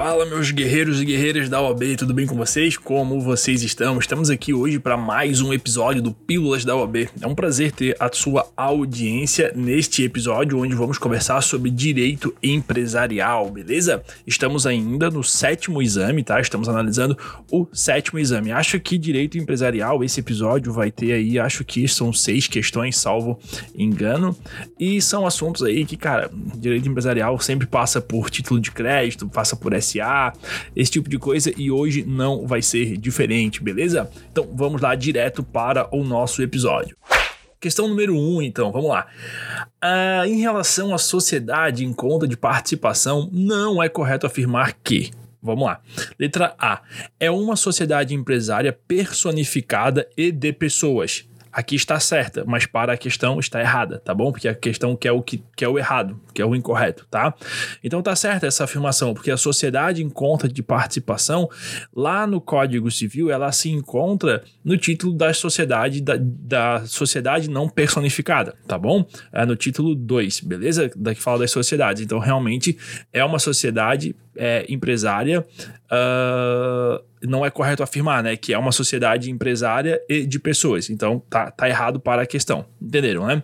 Fala, meus guerreiros e guerreiras da OAB, tudo bem com vocês? Como vocês estão? Estamos aqui hoje para mais um episódio do Pílulas da OAB. É um prazer ter a sua audiência neste episódio, onde vamos conversar sobre direito empresarial, beleza? Estamos ainda no sétimo exame, tá? Estamos analisando o sétimo exame. Acho que direito empresarial, esse episódio vai ter aí, acho que são seis questões, salvo engano, e são assuntos aí que, cara, direito empresarial sempre passa por título de crédito, passa por SA, esse tipo de coisa, e hoje não vai ser diferente, beleza? Então vamos lá direto para o nosso episódio. Questão número 1, um, então, vamos lá. Ah, em relação à sociedade em conta de participação, não é correto afirmar que. Vamos lá. Letra A. É uma sociedade empresária personificada e de pessoas aqui está certa, mas para a questão está errada, tá bom? Porque a questão quer o que, que é o errado, que é o incorreto, tá? Então tá certa essa afirmação, porque a sociedade em conta de participação, lá no Código Civil, ela se encontra no título da sociedade da, da sociedade não personificada, tá bom? É no título 2, beleza? Da que fala das sociedades. Então realmente é uma sociedade é, empresária, uh, não é correto afirmar, né? Que é uma sociedade empresária e de pessoas. Então tá, tá errado para a questão. Entenderam, né?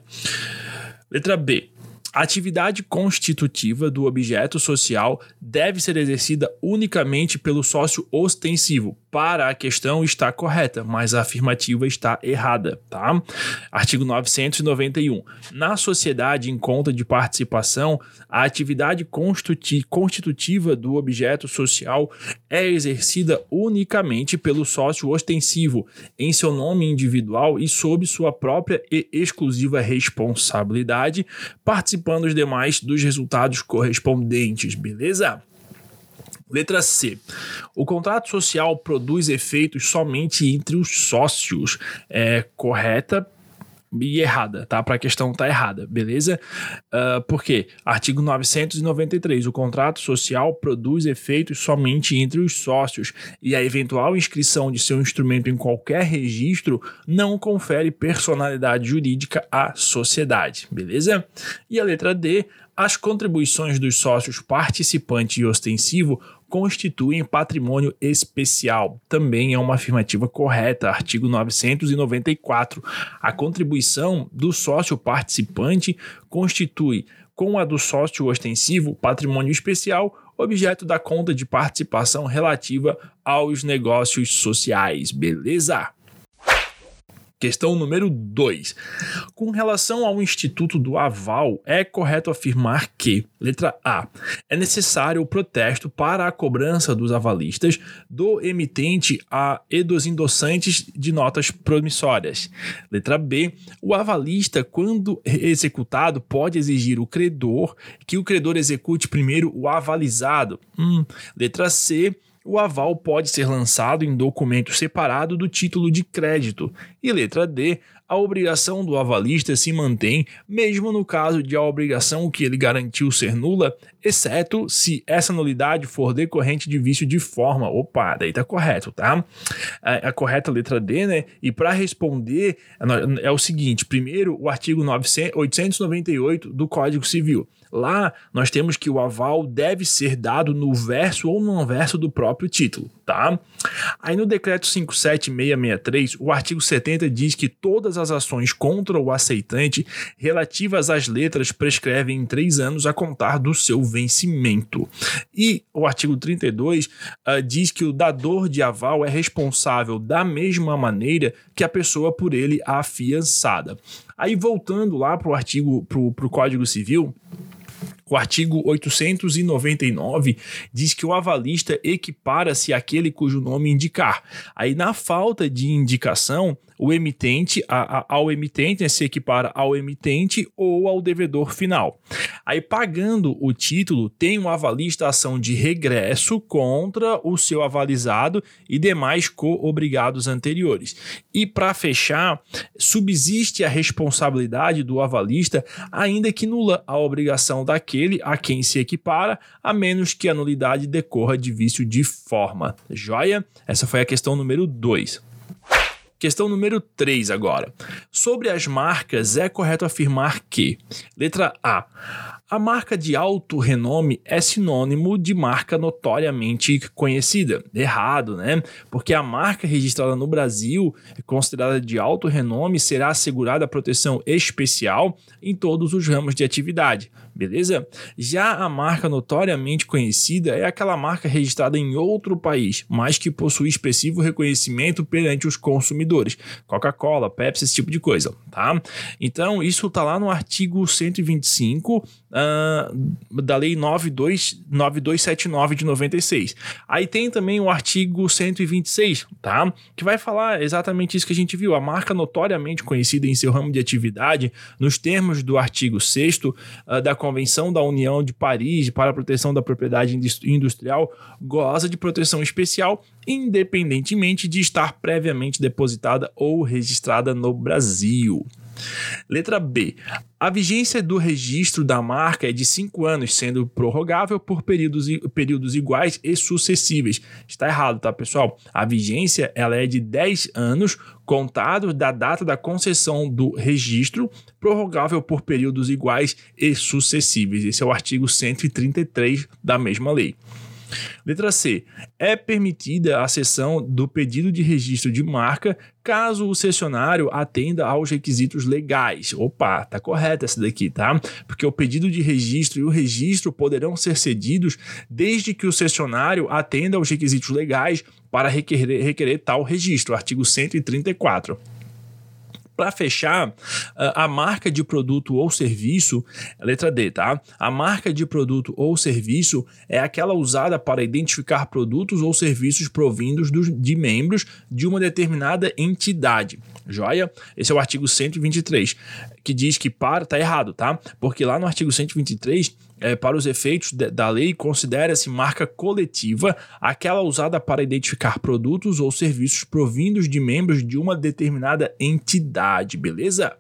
Letra B. A atividade constitutiva do objeto social deve ser exercida unicamente pelo sócio ostensivo. Para a questão está correta, mas a afirmativa está errada, tá? Artigo 991. Na sociedade em conta de participação, a atividade constitutiva do objeto social é exercida unicamente pelo sócio ostensivo, em seu nome individual e sob sua própria e exclusiva responsabilidade, participando os demais dos resultados correspondentes, beleza? Letra C. O contrato social produz efeitos somente entre os sócios. É correta e errada, tá? Para a questão tá errada, beleza? Uh, por quê? Artigo 993. O contrato social produz efeitos somente entre os sócios e a eventual inscrição de seu instrumento em qualquer registro não confere personalidade jurídica à sociedade, beleza? E a letra D. As contribuições dos sócios participante e ostensivo constituem patrimônio especial. Também é uma afirmativa correta, artigo 994. A contribuição do sócio participante constitui, com a do sócio ostensivo, patrimônio especial, objeto da conta de participação relativa aos negócios sociais. Beleza? Questão número 2. Com relação ao Instituto do Aval, é correto afirmar que, letra A, é necessário o protesto para a cobrança dos avalistas, do emitente a, e dos endossantes de notas promissórias. Letra B, o avalista, quando executado, pode exigir o credor que o credor execute primeiro o avalizado. Hum. Letra C, o aval pode ser lançado em documento separado do título de crédito. E letra D, a obrigação do avalista se mantém, mesmo no caso de a obrigação que ele garantiu ser nula, exceto se essa nulidade for decorrente de vício de forma. Opa, daí tá correto, tá? A, a correta letra D, né? E para responder é o seguinte: primeiro, o artigo 900, 898 do Código Civil. Lá nós temos que o aval deve ser dado no verso ou no verso do próprio título, tá? Aí no decreto 57663, o artigo 70 diz que todas as ações contra o aceitante relativas às letras prescrevem em três anos a contar do seu vencimento. E o artigo 32 uh, diz que o dador de aval é responsável da mesma maneira que a pessoa por ele afiançada. Aí voltando lá para o artigo, para o Código Civil, o artigo 899 diz que o avalista equipara-se àquele cujo nome indicar. Aí, na falta de indicação, o emitente a, a, ao emitente né, se equipara ao emitente ou ao devedor final. Aí, pagando o título, tem um avalista ação de regresso contra o seu avalizado e demais co-obrigados anteriores. E para fechar, subsiste a responsabilidade do avalista, ainda que nula a obrigação daquele a quem se equipara, a menos que a nulidade decorra de vício de forma. Joia? Essa foi a questão número 2. Questão número 3 agora. Sobre as marcas, é correto afirmar que: letra A. A marca de alto renome é sinônimo de marca notoriamente conhecida. Errado, né? Porque a marca registrada no Brasil, considerada de alto renome, será assegurada proteção especial em todos os ramos de atividade beleza? Já a marca notoriamente conhecida é aquela marca registrada em outro país, mas que possui expressivo reconhecimento perante os consumidores. Coca-Cola, Pepsi, esse tipo de coisa, tá? Então, isso tá lá no artigo 125 uh, da Lei 92, 9279 de 96. Aí tem também o artigo 126, tá? Que vai falar exatamente isso que a gente viu. A marca notoriamente conhecida em seu ramo de atividade, nos termos do artigo 6 uh, da Convenção da União de Paris para a Proteção da Propriedade Industrial goza de proteção especial, independentemente de estar previamente depositada ou registrada no Brasil. Letra B. A vigência do registro da marca é de 5 anos, sendo prorrogável por períodos, períodos iguais e sucessíveis. Está errado, tá, pessoal? A vigência ela é de 10 anos, contados da data da concessão do registro, prorrogável por períodos iguais e sucessíveis. Esse é o artigo 133 da mesma lei. Letra C. É permitida a cessão do pedido de registro de marca caso o cessionário atenda aos requisitos legais. Opa, tá correta essa daqui, tá? Porque o pedido de registro e o registro poderão ser cedidos desde que o cessionário atenda aos requisitos legais para requerer, requerer tal registro. Artigo 134. Para fechar, ah, a marca de produto ou serviço, letra D, tá? A marca de produto ou serviço é aquela usada para identificar produtos ou serviços provindos de membros de uma determinada entidade. Joia? Esse é o artigo 123, que diz que para, tá errado, tá? Porque lá no artigo 123 é, para os efeitos de, da lei, considera-se marca coletiva aquela usada para identificar produtos ou serviços provindos de membros de uma determinada entidade, beleza?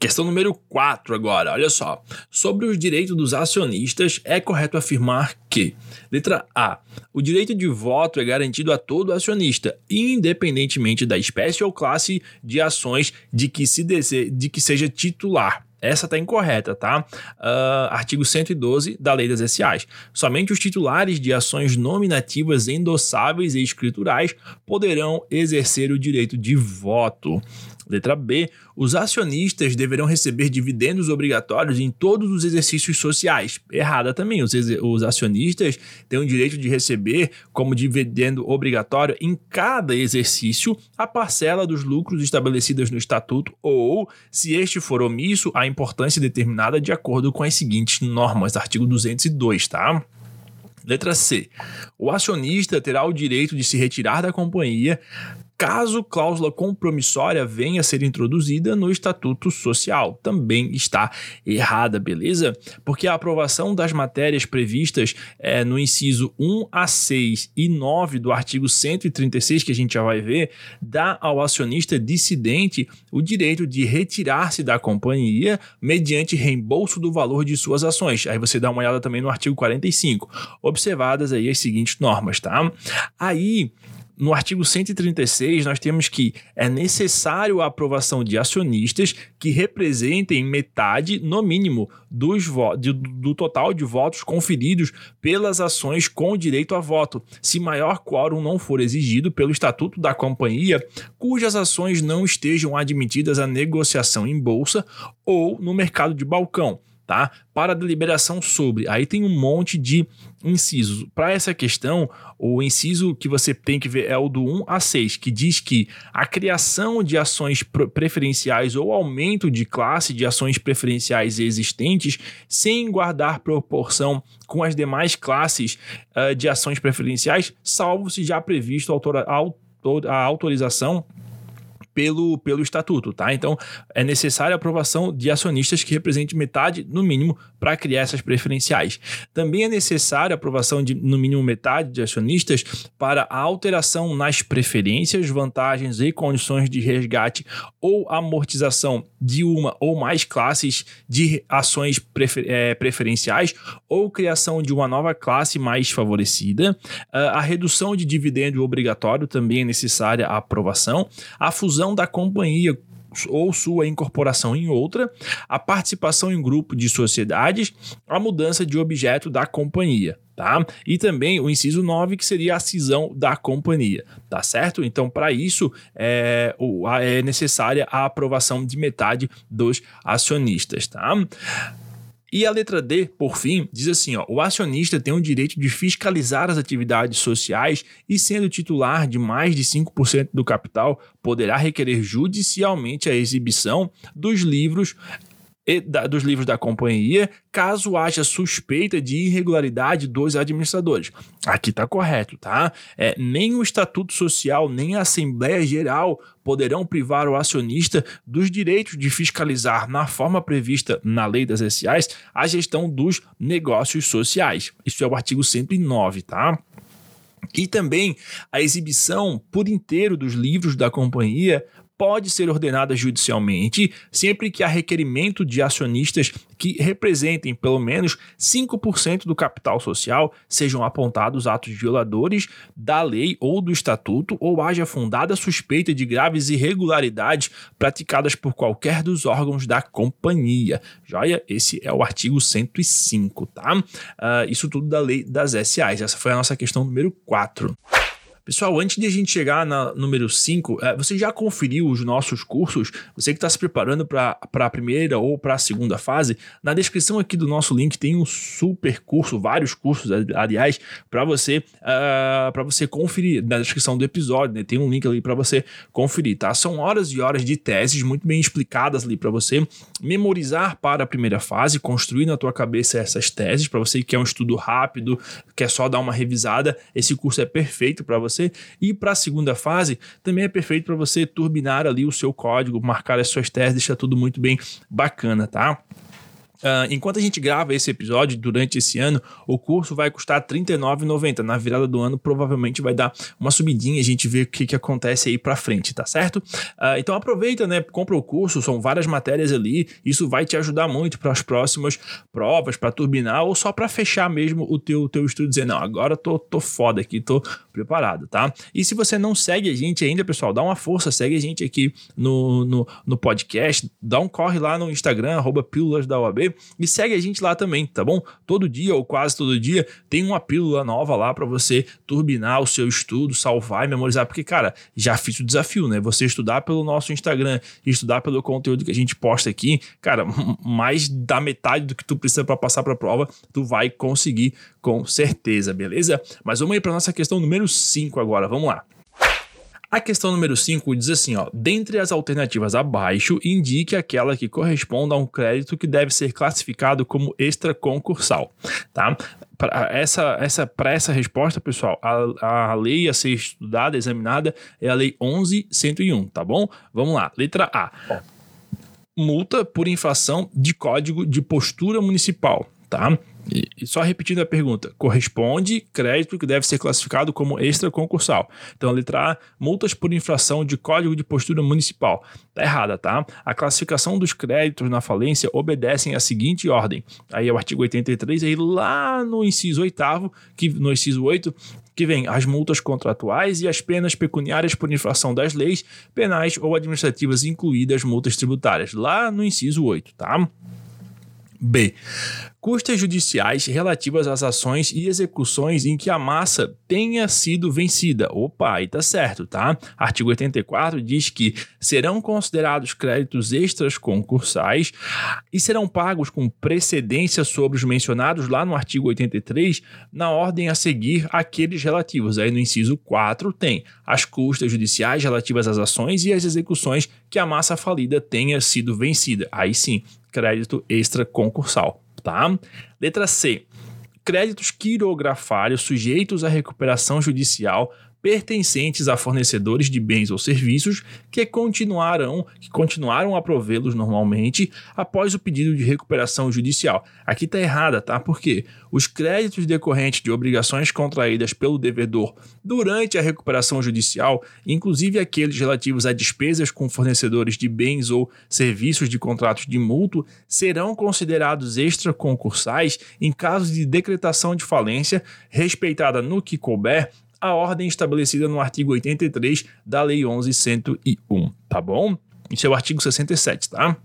Questão número 4 agora, olha só. Sobre os direitos dos acionistas, é correto afirmar que, letra A, o direito de voto é garantido a todo acionista, independentemente da espécie ou classe de ações de que, se dese... de que seja titular. Essa está incorreta, tá? Uh, artigo 112 da Lei das SAs. Somente os titulares de ações nominativas endossáveis e escriturais poderão exercer o direito de voto. Letra B. Os acionistas deverão receber dividendos obrigatórios em todos os exercícios sociais. Errada também. Os, os acionistas têm o direito de receber, como dividendo obrigatório, em cada exercício, a parcela dos lucros estabelecidas no estatuto ou, se este for omisso, a importância determinada de acordo com as seguintes normas. Artigo 202, tá? Letra C. O acionista terá o direito de se retirar da companhia caso cláusula compromissória venha a ser introduzida no Estatuto Social. Também está errada, beleza? Porque a aprovação das matérias previstas é, no inciso 1 a 6 e 9 do artigo 136, que a gente já vai ver, dá ao acionista dissidente o direito de retirar-se da companhia mediante reembolso do valor de suas ações. Aí você dá uma olhada também no artigo 45. Observadas aí as seguintes normas, tá? Aí no artigo 136, nós temos que é necessário a aprovação de acionistas que representem metade, no mínimo, dos do, do total de votos conferidos pelas ações com direito a voto, se maior quórum não for exigido pelo Estatuto da Companhia, cujas ações não estejam admitidas à negociação em bolsa ou no mercado de balcão tá? Para deliberação sobre. Aí tem um monte de incisos. Para essa questão, o inciso que você tem que ver é o do 1 a 6, que diz que a criação de ações preferenciais ou aumento de classe de ações preferenciais existentes sem guardar proporção com as demais classes uh, de ações preferenciais, salvo se já previsto a autorização pelo, pelo estatuto, tá? Então é necessária a aprovação de acionistas que representem metade, no mínimo, para criar essas preferenciais. Também é necessária a aprovação de, no mínimo, metade de acionistas para a alteração nas preferências, vantagens e condições de resgate ou amortização de uma ou mais classes de ações prefer, é, preferenciais ou criação de uma nova classe mais favorecida. Ah, a redução de dividendo obrigatório também é necessária a aprovação. A fusão da companhia ou sua incorporação em outra, a participação em grupo de sociedades, a mudança de objeto da companhia. Tá? E também o inciso 9, que seria a cisão da companhia, tá certo? Então, para isso, é, é necessária a aprovação de metade dos acionistas, tá? E a letra D, por fim, diz assim: ó, o acionista tem o direito de fiscalizar as atividades sociais e, sendo titular de mais de 5% do capital, poderá requerer judicialmente a exibição dos livros dos livros da companhia, caso haja suspeita de irregularidade dos administradores. Aqui está correto, tá? É, nem o Estatuto Social, nem a Assembleia Geral poderão privar o acionista dos direitos de fiscalizar, na forma prevista na Lei das SAs, a gestão dos negócios sociais. Isso é o artigo 109, tá? E também a exibição por inteiro dos livros da companhia pode ser ordenada judicialmente sempre que há requerimento de acionistas que representem pelo menos 5% do capital social sejam apontados atos violadores da lei ou do estatuto ou haja fundada suspeita de graves irregularidades praticadas por qualquer dos órgãos da companhia. Joia? Esse é o artigo 105, tá? Uh, isso tudo da lei das SAs. Essa foi a nossa questão número 4. Pessoal, antes de a gente chegar na número 5, é, você já conferiu os nossos cursos? Você que está se preparando para a primeira ou para a segunda fase? Na descrição aqui do nosso link tem um super curso, vários cursos, aliás, para você uh, para você conferir. Na descrição do episódio, né, tem um link ali para você conferir, tá? São horas e horas de teses muito bem explicadas ali para você memorizar para a primeira fase, construir na tua cabeça essas teses. Para você que quer um estudo rápido, quer só dar uma revisada, esse curso é perfeito para você você. E para a segunda fase, também é perfeito para você turbinar ali o seu código, marcar as suas teses, deixar tudo muito bem bacana, tá? Uh, enquanto a gente grava esse episódio durante esse ano, o curso vai custar R$ 39,90. Na virada do ano, provavelmente vai dar uma subidinha, a gente vê o que, que acontece aí para frente, tá certo? Uh, então aproveita, né? Compra o curso, são várias matérias ali. Isso vai te ajudar muito para as próximas provas, para turbinar ou só para fechar mesmo o teu, teu estudo, dizer, não, agora tô, tô foda aqui, tô preparado, tá? E se você não segue a gente ainda, pessoal, dá uma força, segue a gente aqui no, no, no podcast, dá um corre lá no Instagram, arroba Pílulas da OAB e segue a gente lá também, tá bom? Todo dia ou quase todo dia tem uma pílula nova lá para você turbinar o seu estudo, salvar e memorizar, porque, cara, já fiz o desafio, né? Você estudar pelo nosso Instagram, estudar pelo conteúdo que a gente posta aqui, cara, mais da metade do que tu precisa para passar para a prova, tu vai conseguir com certeza, beleza? Mas vamos aí para nossa questão número 5 agora, vamos lá. A questão número 5 diz assim, ó, dentre as alternativas abaixo, indique aquela que corresponda a um crédito que deve ser classificado como extraconcursal, tá? Para essa, essa, essa resposta, pessoal, a, a lei a ser estudada, examinada, é a lei 11101, tá bom? Vamos lá, letra A. Multa por infração de código de postura municipal, tá? E, só repetindo a pergunta, corresponde crédito que deve ser classificado como extra concursal. Então, a letra A, multas por infração de código de postura municipal. Tá errada, tá? A classificação dos créditos na falência obedecem à seguinte ordem. Aí é o artigo 83, aí lá no inciso 8 que no inciso 8, que vem as multas contratuais e as penas pecuniárias por infração das leis penais ou administrativas, incluídas multas tributárias. Lá no inciso 8, tá? B. Custas judiciais relativas às ações e execuções em que a massa tenha sido vencida. Opa, aí tá certo, tá? Artigo 84 diz que serão considerados créditos extras concursais e serão pagos com precedência sobre os mencionados lá no artigo 83, na ordem a seguir aqueles relativos. Aí no inciso 4 tem as custas judiciais relativas às ações e às execuções que a massa falida tenha sido vencida. Aí sim, crédito extra concursal, tá? Letra C. Créditos quirografários sujeitos à recuperação judicial pertencentes a fornecedores de bens ou serviços que continuarão, que continuaram a provê-los normalmente após o pedido de recuperação judicial. Aqui está errada, tá? Porque os créditos decorrentes de obrigações contraídas pelo devedor durante a recuperação judicial, inclusive aqueles relativos a despesas com fornecedores de bens ou serviços de contratos de mútuo, serão considerados extraconcursais em caso de decretação de falência, respeitada no que couber a ordem estabelecida no artigo 83 da Lei 11.101, tá bom? Isso é o artigo 67, tá?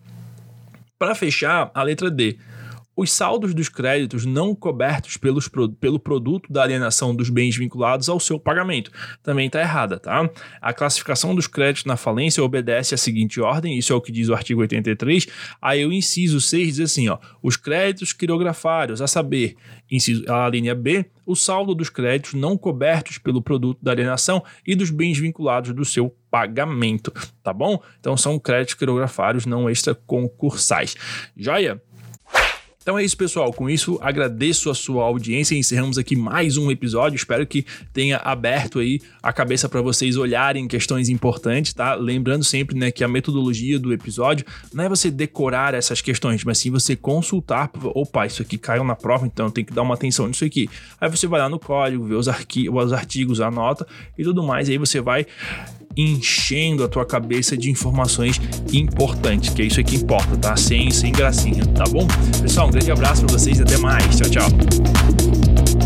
Para fechar, a letra D os saldos dos créditos não cobertos pelos, pelo produto da alienação dos bens vinculados ao seu pagamento. Também está errada, tá? A classificação dos créditos na falência obedece à seguinte ordem, isso é o que diz o artigo 83. Aí o inciso 6 diz assim, ó, os créditos quirografários, a saber, inciso, a linha B, o saldo dos créditos não cobertos pelo produto da alienação e dos bens vinculados do seu pagamento, tá bom? Então são créditos quirografários não extraconcursais. Joia? Então é isso, pessoal. Com isso, agradeço a sua audiência. Encerramos aqui mais um episódio. Espero que tenha aberto aí a cabeça para vocês olharem questões importantes, tá? Lembrando sempre, né, que a metodologia do episódio não é você decorar essas questões, mas sim você consultar. Opa, isso aqui caiu na prova, então tem que dar uma atenção nisso aqui. Aí você vai lá no código, vê os, os artigos, anota e tudo mais. Aí você vai enchendo a tua cabeça de informações importantes, que é isso que importa, tá? Sem, sem gracinha, tá bom? Pessoal, grande abraço para vocês e até mais. Tchau, tchau.